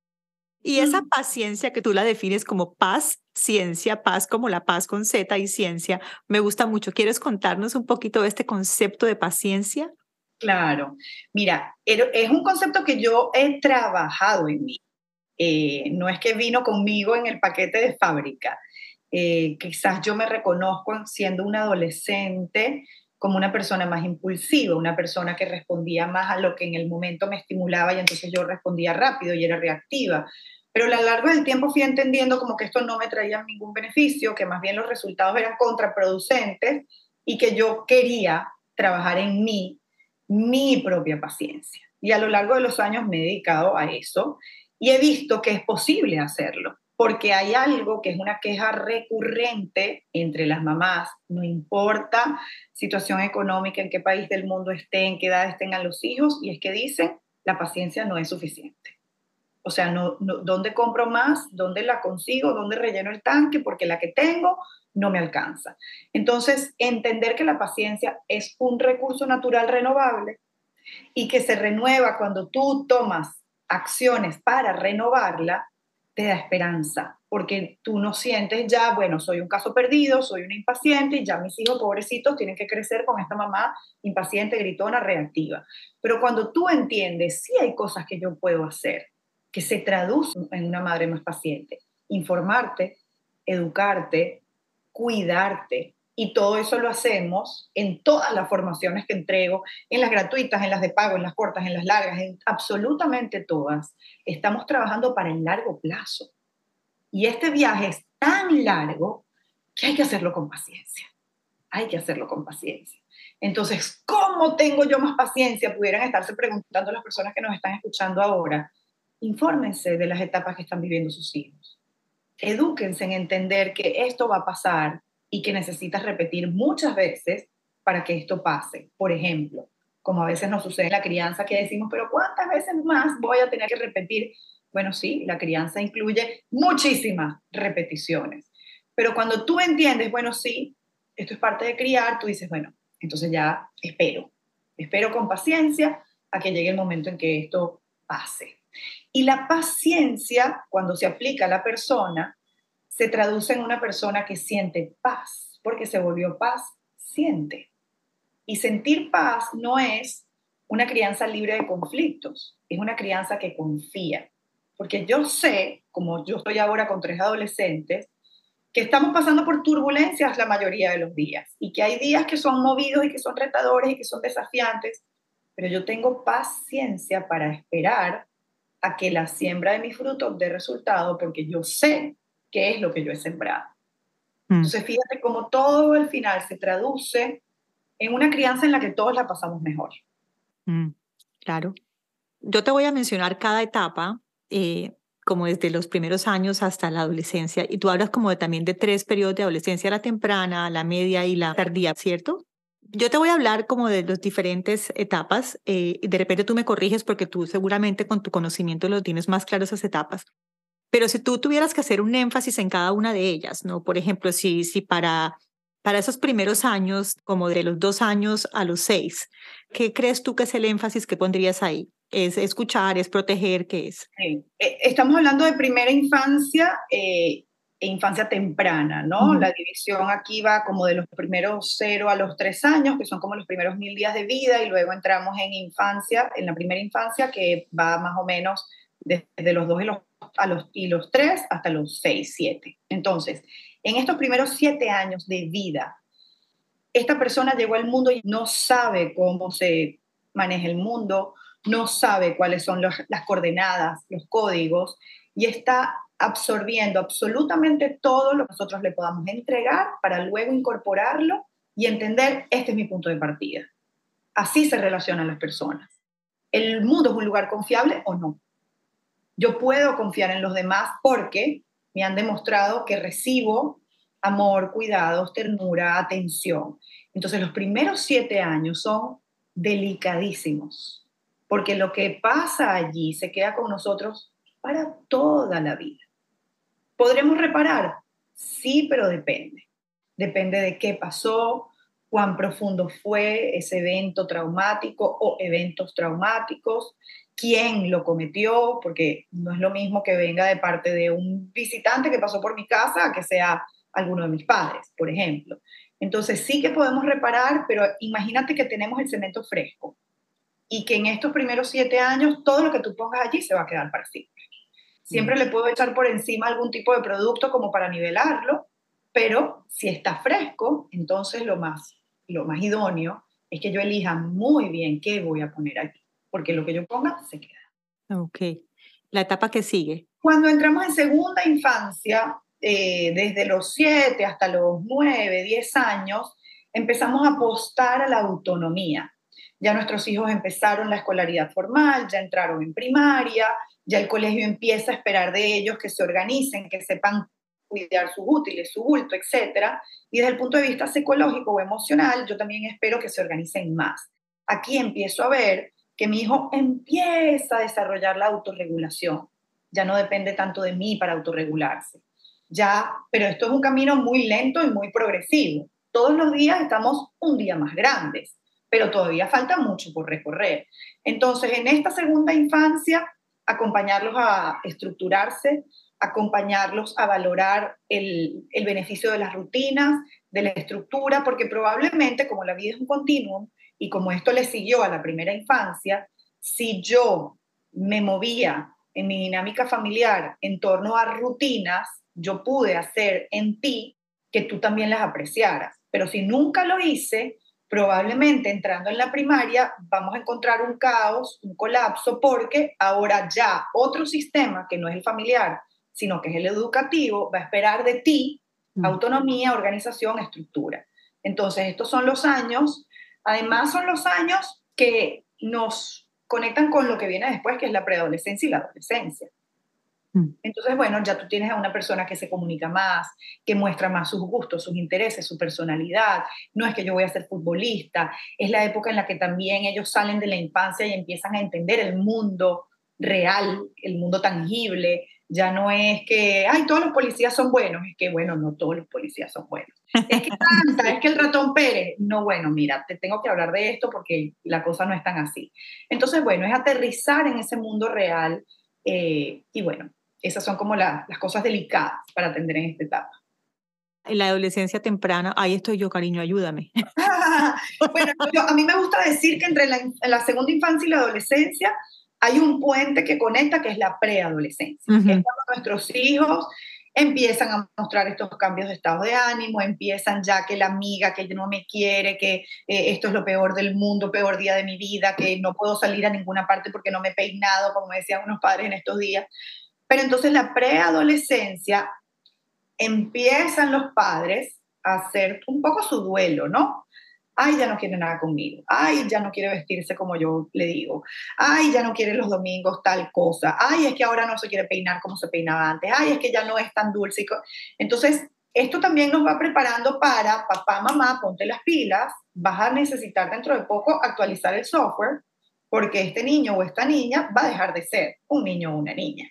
Y esa mm. paciencia que tú la defines como paz, ciencia, paz como la paz con Z y ciencia, me gusta mucho. ¿Quieres contarnos un poquito de este concepto de paciencia? Claro, mira, es un concepto que yo he trabajado en mí. Eh, no es que vino conmigo en el paquete de fábrica. Eh, quizás yo me reconozco siendo una adolescente como una persona más impulsiva, una persona que respondía más a lo que en el momento me estimulaba y entonces yo respondía rápido y era reactiva. Pero a lo largo del tiempo fui entendiendo como que esto no me traía ningún beneficio, que más bien los resultados eran contraproducentes y que yo quería trabajar en mí mi propia paciencia. Y a lo largo de los años me he dedicado a eso y he visto que es posible hacerlo. Porque hay algo que es una queja recurrente entre las mamás, no importa situación económica, en qué país del mundo estén, qué edad tengan los hijos, y es que dicen, la paciencia no es suficiente. O sea, no, ¿dónde compro más? ¿Dónde la consigo? ¿Dónde relleno el tanque? Porque la que tengo no me alcanza. Entonces, entender que la paciencia es un recurso natural renovable y que se renueva cuando tú tomas acciones para renovarla, te da esperanza, porque tú no sientes ya, bueno, soy un caso perdido, soy una impaciente y ya mis hijos pobrecitos tienen que crecer con esta mamá impaciente, gritona, reactiva. Pero cuando tú entiendes, sí hay cosas que yo puedo hacer, que se traducen en una madre más paciente, informarte, educarte, cuidarte, y todo eso lo hacemos en todas las formaciones que entrego, en las gratuitas, en las de pago, en las cortas, en las largas, en absolutamente todas. Estamos trabajando para el largo plazo. Y este viaje es tan largo que hay que hacerlo con paciencia. Hay que hacerlo con paciencia. Entonces, ¿cómo tengo yo más paciencia? Pudieran estarse preguntando las personas que nos están escuchando ahora. Infórmense de las etapas que están viviendo sus hijos. Edúquense en entender que esto va a pasar y que necesitas repetir muchas veces para que esto pase. Por ejemplo, como a veces nos sucede en la crianza que decimos, pero ¿cuántas veces más voy a tener que repetir? Bueno, sí, la crianza incluye muchísimas repeticiones. Pero cuando tú entiendes, bueno, sí, esto es parte de criar, tú dices, bueno, entonces ya espero, espero con paciencia a que llegue el momento en que esto pase. Y la paciencia, cuando se aplica a la persona, se traduce en una persona que siente paz, porque se volvió paz, siente. Y sentir paz no es una crianza libre de conflictos, es una crianza que confía. Porque yo sé, como yo estoy ahora con tres adolescentes, que estamos pasando por turbulencias la mayoría de los días y que hay días que son movidos y que son retadores y que son desafiantes, pero yo tengo paciencia para esperar a que la siembra de mis frutos dé resultado porque yo sé qué es lo que yo he sembrado. Mm. Entonces, fíjate cómo todo al final se traduce en una crianza en la que todos la pasamos mejor. Mm, claro. Yo te voy a mencionar cada etapa, eh, como desde los primeros años hasta la adolescencia, y tú hablas como de, también de tres periodos de adolescencia, la temprana, la media y la tardía, ¿cierto? Yo te voy a hablar como de las diferentes etapas, eh, y de repente tú me corriges porque tú seguramente con tu conocimiento lo tienes más claro esas etapas, pero si tú tuvieras que hacer un énfasis en cada una de ellas, ¿no? Por ejemplo, si, si para, para esos primeros años, como de los dos años a los seis, ¿qué crees tú que es el énfasis que pondrías ahí? ¿Es escuchar, es proteger, qué es? Eh, estamos hablando de primera infancia eh, e infancia temprana, ¿no? La división aquí va como de los primeros cero a los tres años, que son como los primeros mil días de vida, y luego entramos en infancia, en la primera infancia, que va más o menos desde los dos y los a los, y los tres hasta los seis, siete. Entonces, en estos primeros siete años de vida, esta persona llegó al mundo y no sabe cómo se maneja el mundo, no sabe cuáles son las coordenadas, los códigos, y está absorbiendo absolutamente todo lo que nosotros le podamos entregar para luego incorporarlo y entender, este es mi punto de partida. Así se relacionan las personas. ¿El mundo es un lugar confiable o no? Yo puedo confiar en los demás porque me han demostrado que recibo amor, cuidados, ternura, atención. Entonces los primeros siete años son delicadísimos, porque lo que pasa allí se queda con nosotros para toda la vida. ¿Podremos reparar? Sí, pero depende. Depende de qué pasó, cuán profundo fue ese evento traumático o eventos traumáticos, quién lo cometió, porque no es lo mismo que venga de parte de un visitante que pasó por mi casa que sea alguno de mis padres, por ejemplo. Entonces sí que podemos reparar, pero imagínate que tenemos el cemento fresco y que en estos primeros siete años todo lo que tú pongas allí se va a quedar para siempre. Siempre mm. le puedo echar por encima algún tipo de producto como para nivelarlo, pero si está fresco, entonces lo más, lo más idóneo es que yo elija muy bien qué voy a poner aquí porque lo que yo ponga se queda. Ok. La etapa que sigue. Cuando entramos en segunda infancia, eh, desde los 7 hasta los 9, 10 años, empezamos a apostar a la autonomía. Ya nuestros hijos empezaron la escolaridad formal, ya entraron en primaria, ya el colegio empieza a esperar de ellos que se organicen, que sepan cuidar sus útiles, su bulto, etc. Y desde el punto de vista psicológico o emocional, yo también espero que se organicen más. Aquí empiezo a ver que mi hijo empieza a desarrollar la autorregulación. Ya no depende tanto de mí para autorregularse. Ya, pero esto es un camino muy lento y muy progresivo. Todos los días estamos un día más grandes, pero todavía falta mucho por recorrer. Entonces, en esta segunda infancia, acompañarlos a estructurarse, acompañarlos a valorar el, el, beneficio de las rutinas, de la estructura, porque probablemente como la vida es un continuum y como esto le siguió a la primera infancia, si yo me movía en mi dinámica familiar en torno a rutinas, yo pude hacer en ti que tú también las apreciaras. Pero si nunca lo hice, probablemente entrando en la primaria vamos a encontrar un caos, un colapso, porque ahora ya otro sistema, que no es el familiar, sino que es el educativo, va a esperar de ti mm. autonomía, organización, estructura. Entonces, estos son los años, además son los años que nos conectan con lo que viene después, que es la preadolescencia y la adolescencia. Mm. Entonces, bueno, ya tú tienes a una persona que se comunica más, que muestra más sus gustos, sus intereses, su personalidad. No es que yo voy a ser futbolista, es la época en la que también ellos salen de la infancia y empiezan a entender el mundo real, el mundo tangible. Ya no es que, ay, todos los policías son buenos, es que, bueno, no todos los policías son buenos. Es que tanta, es que el ratón Pérez, no, bueno, mira, te tengo que hablar de esto porque la cosa no es tan así. Entonces, bueno, es aterrizar en ese mundo real eh, y bueno, esas son como las cosas delicadas para atender en esta etapa. En la adolescencia temprana, ahí estoy yo, cariño, ayúdame. bueno, a mí me gusta decir que entre la, segunda infancia y la adolescencia hay un puente que conecta, que es la preadolescencia, es cuando nuestros hijos empiezan a mostrar estos cambios de estado de ánimo, empiezan ya que la amiga que no me quiere, que eh, esto es lo peor del mundo, peor día de mi vida, que no puedo salir a ninguna parte porque no me he peinado, como decían unos padres en estos días. Pero entonces la preadolescencia empiezan los padres a hacer un poco su duelo, ¿no? Ay, ya no quiere nada conmigo. Ay, ya no quiere vestirse como yo le digo. Ay, ya no quiere los domingos tal cosa. Ay, es que ahora no se quiere peinar como se peinaba antes. Ay, es que ya no es tan dulce. Entonces, esto también nos va preparando para, papá, mamá, ponte las pilas. Vas a necesitar dentro de poco actualizar el software porque este niño o esta niña va a dejar de ser un niño o una niña.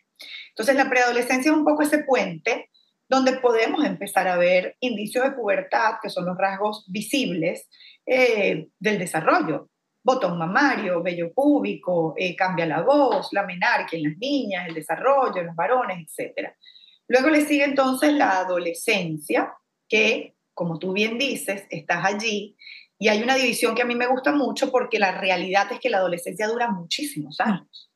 Entonces la preadolescencia es un poco ese puente donde podemos empezar a ver indicios de pubertad, que son los rasgos visibles eh, del desarrollo. Botón mamario, vello púbico, eh, cambia la voz, la menarquia en las niñas, el desarrollo en los varones, etc. Luego le sigue entonces la adolescencia, que, como tú bien dices, estás allí. Y hay una división que a mí me gusta mucho porque la realidad es que la adolescencia dura muchísimos años.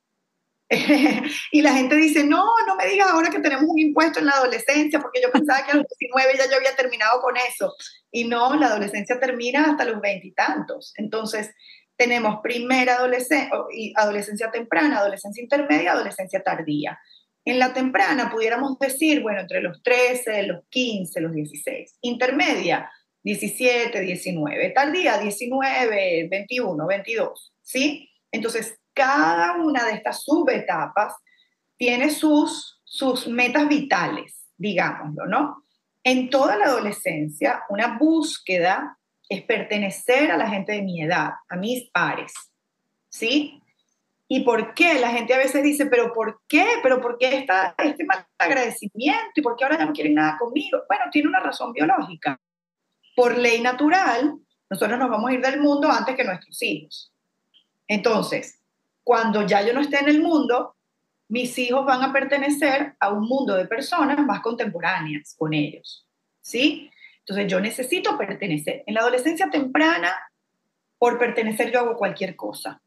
y la gente dice, no, no me digas ahora que tenemos un impuesto en la adolescencia, porque yo pensaba que a los 19 ya yo había terminado con eso. Y no, la adolescencia termina hasta los veintitantos. Entonces, tenemos primera adolescencia, adolescencia temprana, adolescencia intermedia, adolescencia tardía. En la temprana pudiéramos decir, bueno, entre los 13, los 15, los 16. Intermedia, 17, 19. Tardía, 19, 21, 22. ¿Sí? Entonces, cada una de estas subetapas tiene sus, sus metas vitales, digámoslo, ¿no? En toda la adolescencia, una búsqueda es pertenecer a la gente de mi edad, a mis pares, ¿sí? ¿Y por qué? La gente a veces dice, pero ¿por qué? ¿Pero por qué está este mal agradecimiento? ¿Y por qué ahora ya no quieren nada conmigo? Bueno, tiene una razón biológica. Por ley natural, nosotros nos vamos a ir del mundo antes que nuestros hijos. Entonces, cuando ya yo no esté en el mundo, mis hijos van a pertenecer a un mundo de personas más contemporáneas con ellos, ¿sí? Entonces yo necesito pertenecer. En la adolescencia temprana, por pertenecer yo hago cualquier cosa.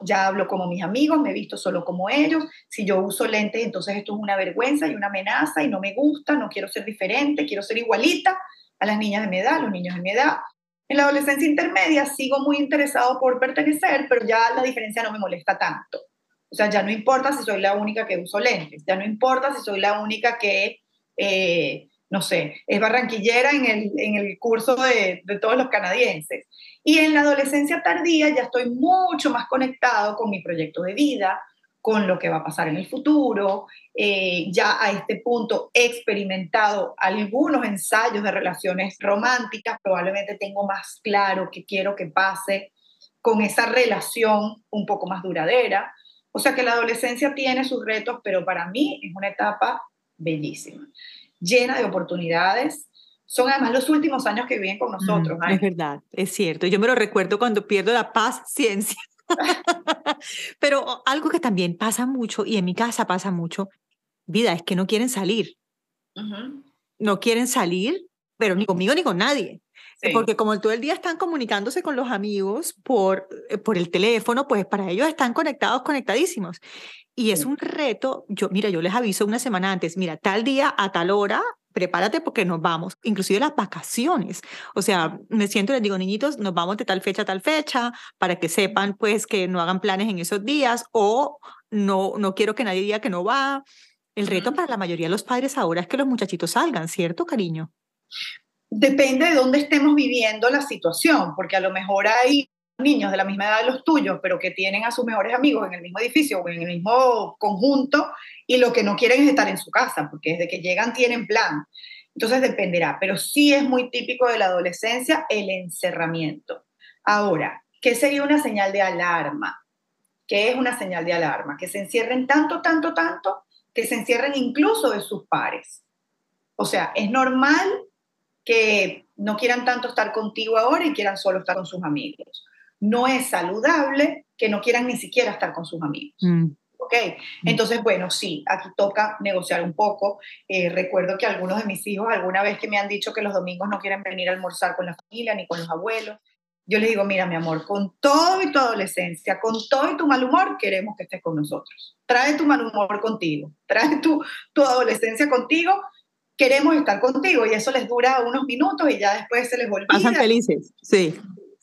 Ya hablo como mis amigos, me visto solo como ellos. Si yo uso lentes, entonces esto es una vergüenza y una amenaza y no me gusta, no quiero ser diferente, quiero ser igualita a las niñas de mi edad, a los niños de mi edad. En la adolescencia intermedia sigo muy interesado por pertenecer, pero ya la diferencia no me molesta tanto. O sea, ya no importa si soy la única que uso lentes, ya no importa si soy la única que eh, no sé, es barranquillera en el, en el curso de, de, todos los canadienses. Y en la adolescencia tardía ya estoy mucho más conectado con mi proyecto de vida, con lo que va a pasar en el futuro. Eh, ya a este punto he experimentado algunos ensayos de relaciones románticas, probablemente tengo más claro qué quiero que pase con esa relación un poco más duradera. O sea que la adolescencia tiene sus retos, pero para mí es una etapa bellísima, llena de oportunidades. Son además los últimos años que viven con nosotros. es verdad, es cierto. Yo me lo recuerdo cuando pierdo la paciencia. pero algo que también pasa mucho, y en mi casa pasa mucho, vida, es que no quieren salir. No quieren salir, pero ni conmigo ni con nadie. Porque como todo el día están comunicándose con los amigos por, eh, por el teléfono, pues para ellos están conectados, conectadísimos. Y es un reto, yo, mira, yo les aviso una semana antes, mira, tal día a tal hora, prepárate porque nos vamos, inclusive las vacaciones. O sea, me siento y les digo, niñitos, nos vamos de tal fecha a tal fecha, para que sepan pues que no hagan planes en esos días o no, no quiero que nadie diga que no va. El reto para la mayoría de los padres ahora es que los muchachitos salgan, ¿cierto, cariño? depende de dónde estemos viviendo la situación, porque a lo mejor hay niños de la misma edad de los tuyos, pero que tienen a sus mejores amigos en el mismo edificio o en el mismo conjunto y lo que no quieren es estar en su casa, porque desde que llegan tienen plan. Entonces dependerá, pero sí es muy típico de la adolescencia el encerramiento. Ahora, ¿qué sería una señal de alarma? ¿Qué es una señal de alarma? Que se encierren tanto, tanto, tanto, que se encierren incluso de sus pares. O sea, es normal que no quieran tanto estar contigo ahora y quieran solo estar con sus amigos. No es saludable que no quieran ni siquiera estar con sus amigos. Mm. ¿Ok? Entonces, bueno, sí, aquí toca negociar un poco. Eh, recuerdo que algunos de mis hijos alguna vez que me han dicho que los domingos no quieren venir a almorzar con la familia ni con los abuelos, yo les digo, mira, mi amor, con todo y tu adolescencia, con todo y tu mal humor, queremos que estés con nosotros. Trae tu mal humor contigo, trae tu, tu adolescencia contigo queremos estar contigo y eso les dura unos minutos y ya después se les olvida. Pasan felices, sí.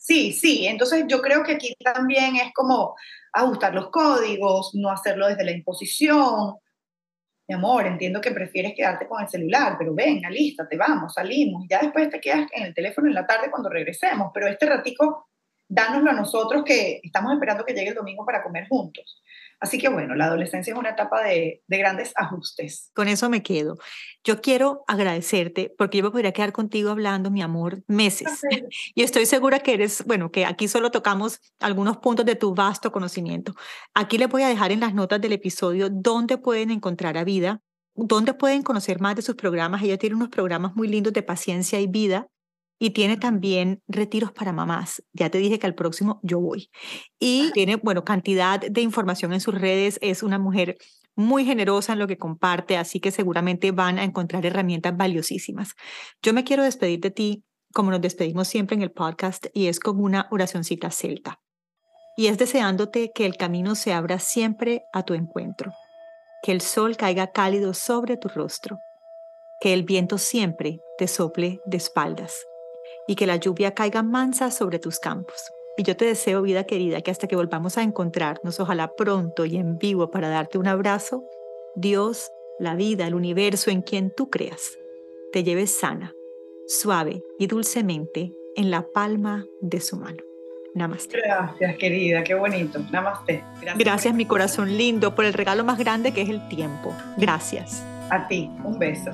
Sí, sí, entonces yo creo que aquí también es como ajustar los códigos, no hacerlo desde la imposición. Mi amor, entiendo que prefieres quedarte con el celular, pero venga, te vamos, salimos. Ya después te quedas en el teléfono en la tarde cuando regresemos, pero este ratico, dánoslo a nosotros que estamos esperando que llegue el domingo para comer juntos. Así que bueno, la adolescencia es una etapa de, grandes ajustes. Con eso me quedo. Yo quiero agradecerte porque yo me podría quedar contigo hablando, mi amor, meses. Y estoy segura que eres, bueno, que aquí solo tocamos algunos puntos de tu vasto conocimiento. Aquí les voy a dejar en las notas del episodio dónde pueden encontrar a Vida, dónde pueden conocer más de sus programas. Ella tiene unos programas muy lindos de paciencia y vida y tiene también retiros para mamás. Ya te dije que al próximo yo voy. Y tiene, bueno, cantidad de información en sus redes. Es una mujer muy generosa en lo que comparte, así que seguramente van a encontrar herramientas valiosísimas. Yo me quiero despedir de ti como nos despedimos siempre en el podcast y es con una oracioncita celta. Y es deseándote que el camino se abra siempre a tu encuentro, que el sol caiga cálido sobre tu rostro, que el viento siempre te sople de espaldas y que la lluvia caiga mansa sobre tus campos. Y yo te deseo, vida querida, que hasta que volvamos a encontrarnos, ojalá pronto y en vivo para darte un abrazo, Dios, la vida, el universo en quien tú creas, te lleves sana, suave y dulcemente en la palma de su mano. Namaste. Gracias, querida, qué bonito. Namaste. Gracias, Gracias mi corazón lindo, por el regalo más grande que es el tiempo. Gracias. A ti, un beso.